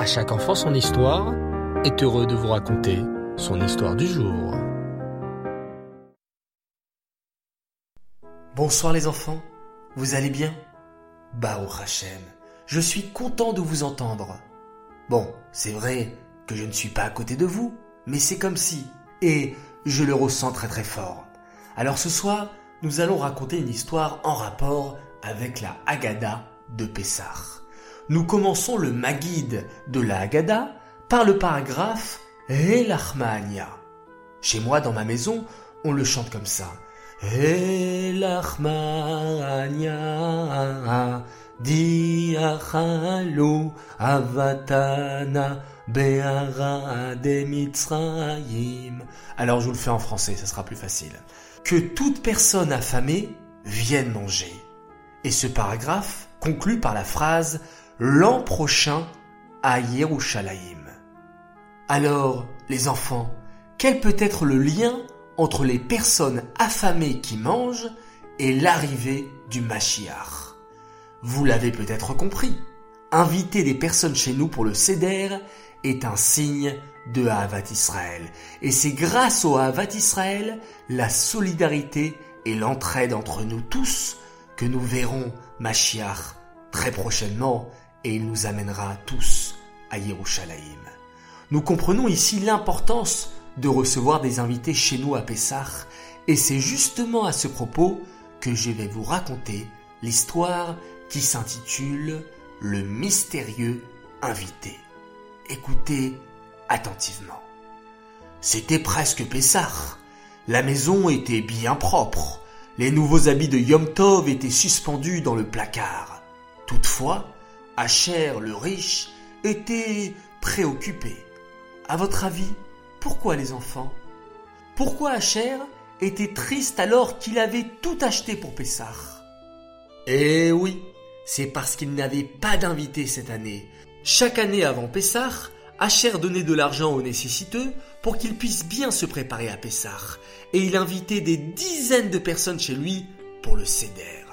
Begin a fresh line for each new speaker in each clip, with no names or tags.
À chaque enfant son histoire est heureux de vous raconter son histoire du jour.
Bonsoir les enfants, vous allez bien? Bao Hachem, je suis content de vous entendre. Bon, c'est vrai que je ne suis pas à côté de vous, mais c'est comme si, et je le ressens très très fort. Alors ce soir, nous allons raconter une histoire en rapport avec la Haggadah de Pessah. Nous commençons le Magid de la Haggadah par le paragraphe Elachmania. Chez moi, dans ma maison, on le chante comme ça. Elachmania diachalu avatana be'ara. Alors je vous le fais en français, ça sera plus facile que toute personne affamée vienne manger. Et ce paragraphe conclut par la phrase l'an prochain à Yerushalayim. Alors, les enfants, quel peut être le lien entre les personnes affamées qui mangent et l'arrivée du Mashiach? Vous l'avez peut-être compris. Inviter des personnes chez nous pour le Seder est un signe de Havat Israël. Et c'est grâce au Havat Israël, la solidarité et l'entraide entre nous tous que nous verrons Mashiach très prochainement et il nous amènera tous à Yerushalayim. Nous comprenons ici l'importance de recevoir des invités chez nous à Pessah et c'est justement à ce propos que je vais vous raconter l'histoire qui s'intitule Le mystérieux invité. Écoutez attentivement. C'était presque Pessah. La maison était bien propre. Les nouveaux habits de Yom Tov étaient suspendus dans le placard. Toutefois, Asher le riche était préoccupé. À votre avis, pourquoi les enfants? Pourquoi Asher était triste alors qu'il avait tout acheté pour Pessah? Eh oui, c'est parce qu'il n'avait pas d'invité cette année. Chaque année avant Pessah, Asher donnait de l'argent aux nécessiteux pour qu'ils puissent bien se préparer à Pessah, et il invitait des dizaines de personnes chez lui pour le céder.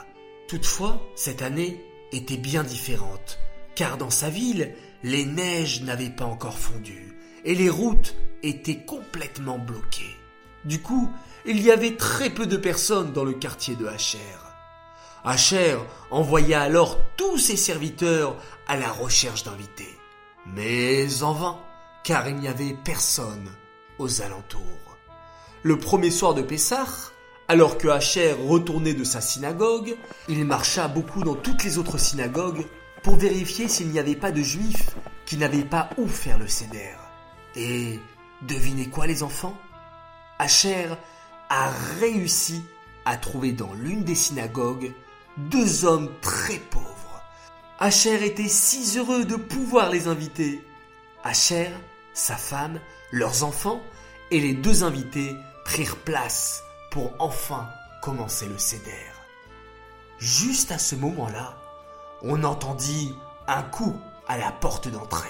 Toutefois, cette année était bien différente, car dans sa ville, les neiges n'avaient pas encore fondu, et les routes étaient complètement bloquées. Du coup, il y avait très peu de personnes dans le quartier de Asher. Asher envoya alors tous ses serviteurs à la recherche d'invités mais en vain, car il n'y avait personne aux alentours. Le premier soir de Pessah, alors que Hacher retournait de sa synagogue, il marcha beaucoup dans toutes les autres synagogues pour vérifier s'il n'y avait pas de juifs qui n'avaient pas où faire le céder. Et devinez quoi les enfants? Hacher a réussi à trouver dans l'une des synagogues deux hommes très pauvres Asher était si heureux de pouvoir les inviter. Asher, sa femme, leurs enfants et les deux invités prirent place pour enfin commencer le céder. Juste à ce moment-là, on entendit un coup à la porte d'entrée.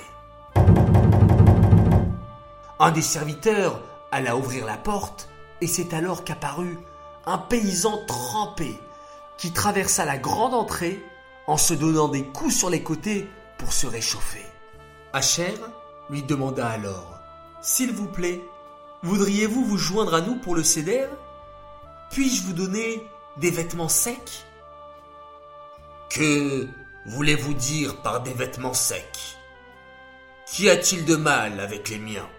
Un des serviteurs alla ouvrir la porte et c'est alors qu'apparut un paysan trempé qui traversa la grande entrée en se donnant des coups sur les côtés pour se réchauffer. Asher lui demanda alors S'il vous plaît, voudriez-vous vous joindre à nous pour le céder Puis-je vous donner des vêtements secs?
Que voulez-vous dire par des vêtements secs? Qu'y a-t-il de mal avec les miens?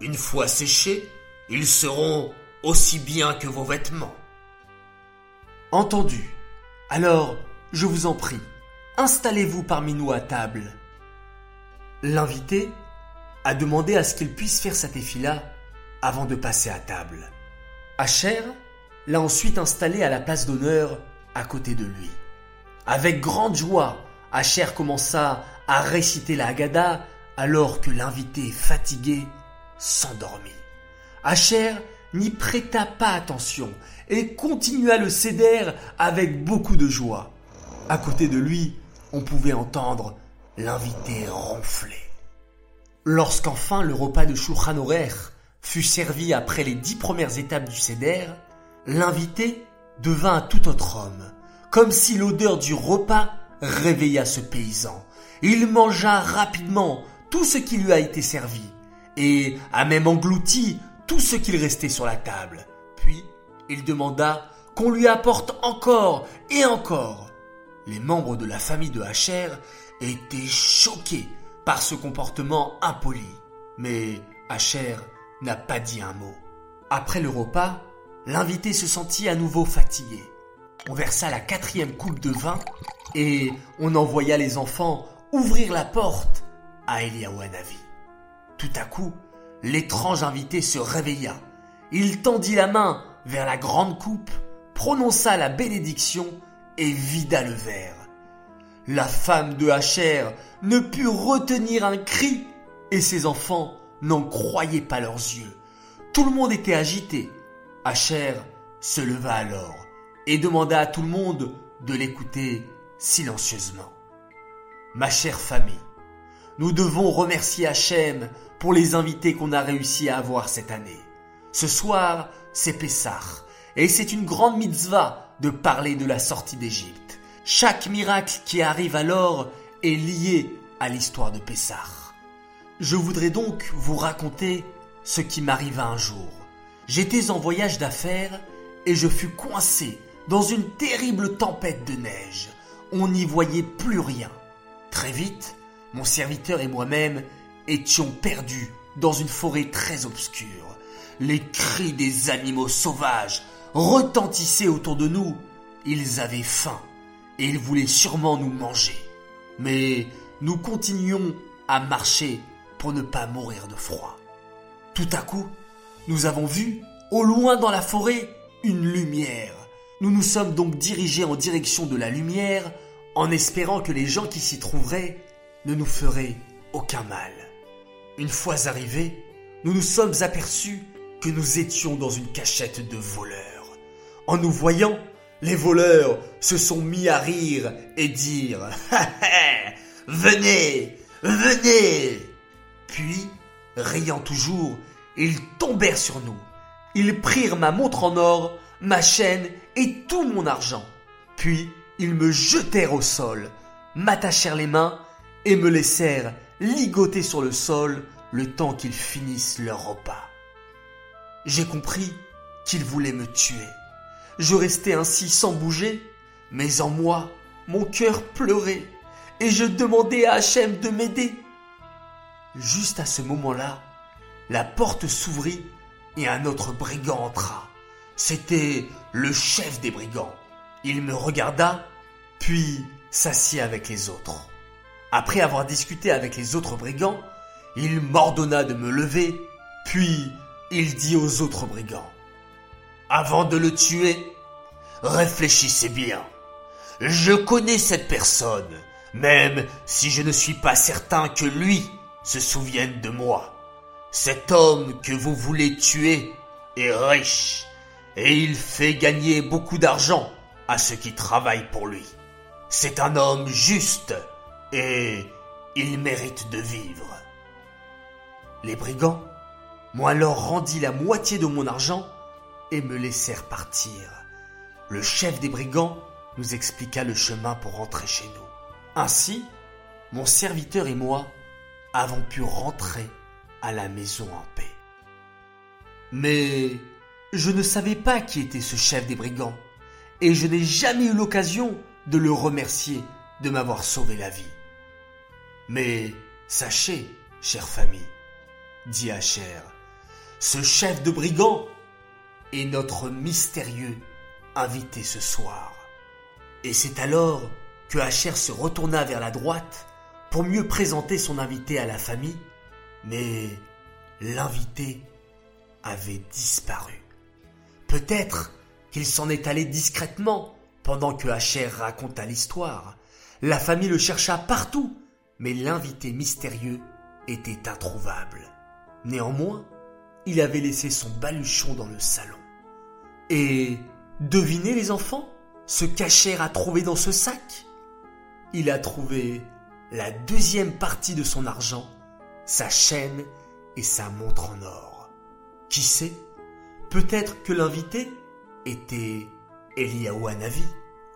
Une fois séchés, ils seront aussi bien que vos vêtements.
Entendu. Alors, je vous en prie, installez-vous parmi nous à table. L'invité a demandé à ce qu'il puisse faire sa tefila avant de passer à table. Asher l'a ensuite installé à la place d'honneur à côté de lui. Avec grande joie, Asher commença à réciter la Haggadah alors que l'invité fatigué s'endormit. Asher n'y prêta pas attention et continua le céder avec beaucoup de joie. À côté de lui, on pouvait entendre l'invité ronfler. Lorsqu'enfin le repas de Shulchan fut servi après les dix premières étapes du Seder, l'invité devint un tout autre homme, comme si l'odeur du repas réveilla ce paysan. Il mangea rapidement tout ce qui lui a été servi et a même englouti tout ce qu'il restait sur la table. Puis il demanda qu'on lui apporte encore et encore. Les membres de la famille de Hacher étaient choqués par ce comportement impoli. Mais Hacher n'a pas dit un mot. Après le repas, l'invité se sentit à nouveau fatigué. On versa la quatrième coupe de vin et on envoya les enfants ouvrir la porte à Eliawanavi. Tout à coup, l'étrange invité se réveilla. Il tendit la main vers la grande coupe, prononça la bénédiction et vida le verre. La femme de Hacher ne put retenir un cri et ses enfants n'en croyaient pas leurs yeux. Tout le monde était agité. Hacher se leva alors et demanda à tout le monde de l'écouter silencieusement. Ma chère famille, nous devons remercier Hachem pour les invités qu'on a réussi à avoir cette année. Ce soir, c'est Pessah, et c'est une grande mitzvah de parler de la sortie d'Égypte. Chaque miracle qui arrive alors est lié à l'histoire de Pessah. Je voudrais donc vous raconter ce qui m'arriva un jour. J'étais en voyage d'affaires et je fus coincé dans une terrible tempête de neige. On n'y voyait plus rien. Très vite, mon serviteur et moi-même étions perdus dans une forêt très obscure. Les cris des animaux sauvages retentissaient autour de nous. Ils avaient faim et ils voulaient sûrement nous manger. Mais nous continuions à marcher pour ne pas mourir de froid. Tout à coup, nous avons vu, au loin dans la forêt, une lumière. Nous nous sommes donc dirigés en direction de la lumière en espérant que les gens qui s'y trouveraient ne nous feraient aucun mal. Une fois arrivés, nous nous sommes aperçus que nous étions dans une cachette de voleurs. En nous voyant, les voleurs se sont mis à rire et dire Venez, venez Puis, riant toujours, ils tombèrent sur nous. Ils prirent ma montre en or, ma chaîne et tout mon argent. Puis, ils me jetèrent au sol, m'attachèrent les mains et me laissèrent ligoter sur le sol le temps qu'ils finissent leur repas. J'ai compris qu'ils voulaient me tuer. Je restais ainsi sans bouger, mais en moi, mon cœur pleurait et je demandais à Hachem de m'aider. Juste à ce moment-là, la porte s'ouvrit et un autre brigand entra. C'était le chef des brigands. Il me regarda, puis s'assit avec les autres. Après avoir discuté avec les autres brigands, il m'ordonna de me lever, puis il dit aux autres brigands. Avant de le tuer, réfléchissez bien. Je connais cette personne, même si je ne suis pas certain que lui se souvienne de moi. Cet homme que vous voulez tuer est riche et il fait gagner beaucoup d'argent à ceux qui travaillent pour lui. C'est un homme juste et il mérite de vivre. Les brigands m'ont alors rendu la moitié de mon argent et me laissèrent partir. Le chef des brigands nous expliqua le chemin pour rentrer chez nous. Ainsi, mon serviteur et moi avons pu rentrer à la maison en paix. Mais je ne savais pas qui était ce chef des brigands et je n'ai jamais eu l'occasion de le remercier de m'avoir sauvé la vie. Mais sachez, chère famille, dit Hacher, ce chef de brigands est notre mystérieux invité ce soir. Et c'est alors que Hacher se retourna vers la droite pour mieux présenter son invité à la famille, mais l'invité avait disparu. Peut-être qu'il s'en est allé discrètement pendant que Hacher raconta l'histoire. La famille le chercha partout, mais l'invité mystérieux était introuvable. Néanmoins, il avait laissé son baluchon dans le salon. Et devinez les enfants ce qu'Acher a trouvé dans ce sac? Il a trouvé la deuxième partie de son argent, sa chaîne et sa montre en or. Qui sait Peut-être que l'invité était Eliaou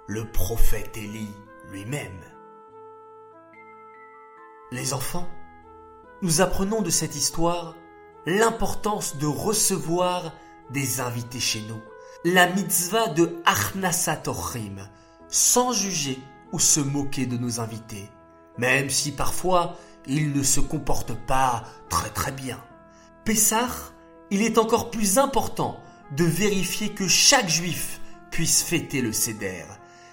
le prophète Élie lui-même. Les enfants, nous apprenons de cette histoire l'importance de recevoir des invités chez nous. La mitzvah de Achnasat Ochrim, sans juger ou se moquer de nos invités, même si parfois ils ne se comportent pas très très bien. Pessah, il est encore plus important de vérifier que chaque juif puisse fêter le Seder.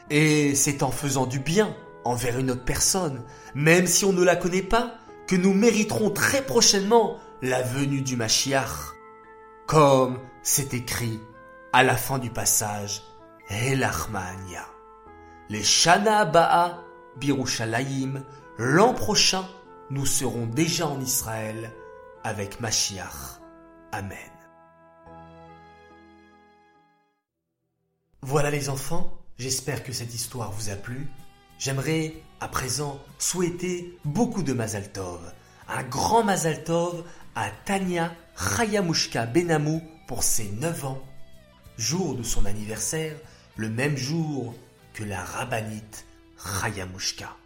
Et c'est en faisant du bien envers une autre personne, même si on ne la connaît pas, que nous mériterons très prochainement la venue du Mashiach. Comme c'est écrit à la fin du passage Elachmania. Les Shana Ba'a Birushalayim, l'an prochain, nous serons déjà en Israël avec Mashiach. Amen. Voilà les enfants, j'espère que cette histoire vous a plu. J'aimerais à présent souhaiter beaucoup de Mazal Tov. Un grand Mazal Tov à Tania Chayamushka Benamou pour ses 9 ans. Jour de son anniversaire, le même jour que la rabbinite Chayamushka.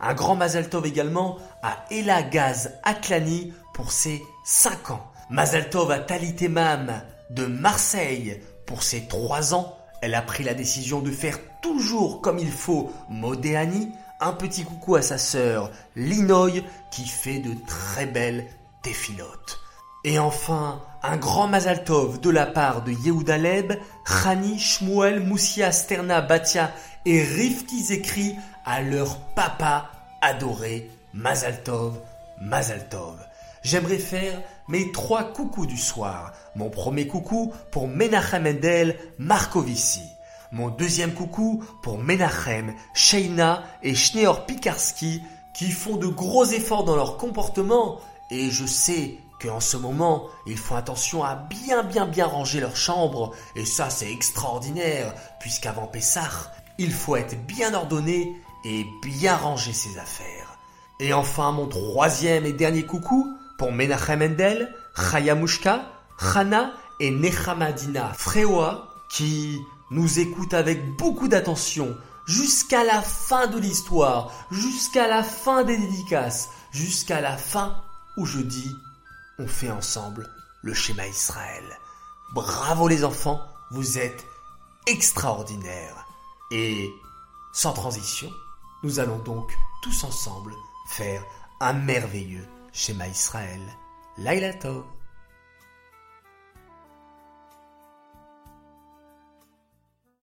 Un grand Mazal Tov également à Ella Gaz Atlani pour ses 5 ans. Mazal Tov à Talitemam de Marseille pour ses 3 ans. Elle a pris la décision de faire toujours comme il faut Modéani. Un petit coucou à sa sœur Linoy qui fait de très belles défilotes. Et enfin, un grand Mazal Tov de la part de Yehuda Leb, Chani, Shmuel, Moussia, Sterna, Batia et Rifki Zekri à leur papa adoré Mazal Tov, Mazal Tov. J'aimerais faire mes trois coucous du soir. Mon premier coucou pour Menachem Mendel Markovici. Mon deuxième coucou pour Menachem, Sheina et Schneor Pikarski qui font de gros efforts dans leur comportement et je sais qu'en ce moment, ils font attention à bien bien bien ranger leur chambre et ça c'est extraordinaire puisqu'avant Pessah, il faut être bien ordonné et bien ranger ses affaires. Et enfin mon troisième et dernier coucou pour Menachem Mendel, Chayamushka, Chana et Nechamadina Frewa qui nous écoutent avec beaucoup d'attention jusqu'à la fin de l'histoire, jusqu'à la fin des dédicaces, jusqu'à la fin où je dis on fait ensemble le schéma Israël. Bravo les enfants, vous êtes extraordinaires. Et sans transition, nous allons donc tous ensemble faire un merveilleux schéma Israël. Laila.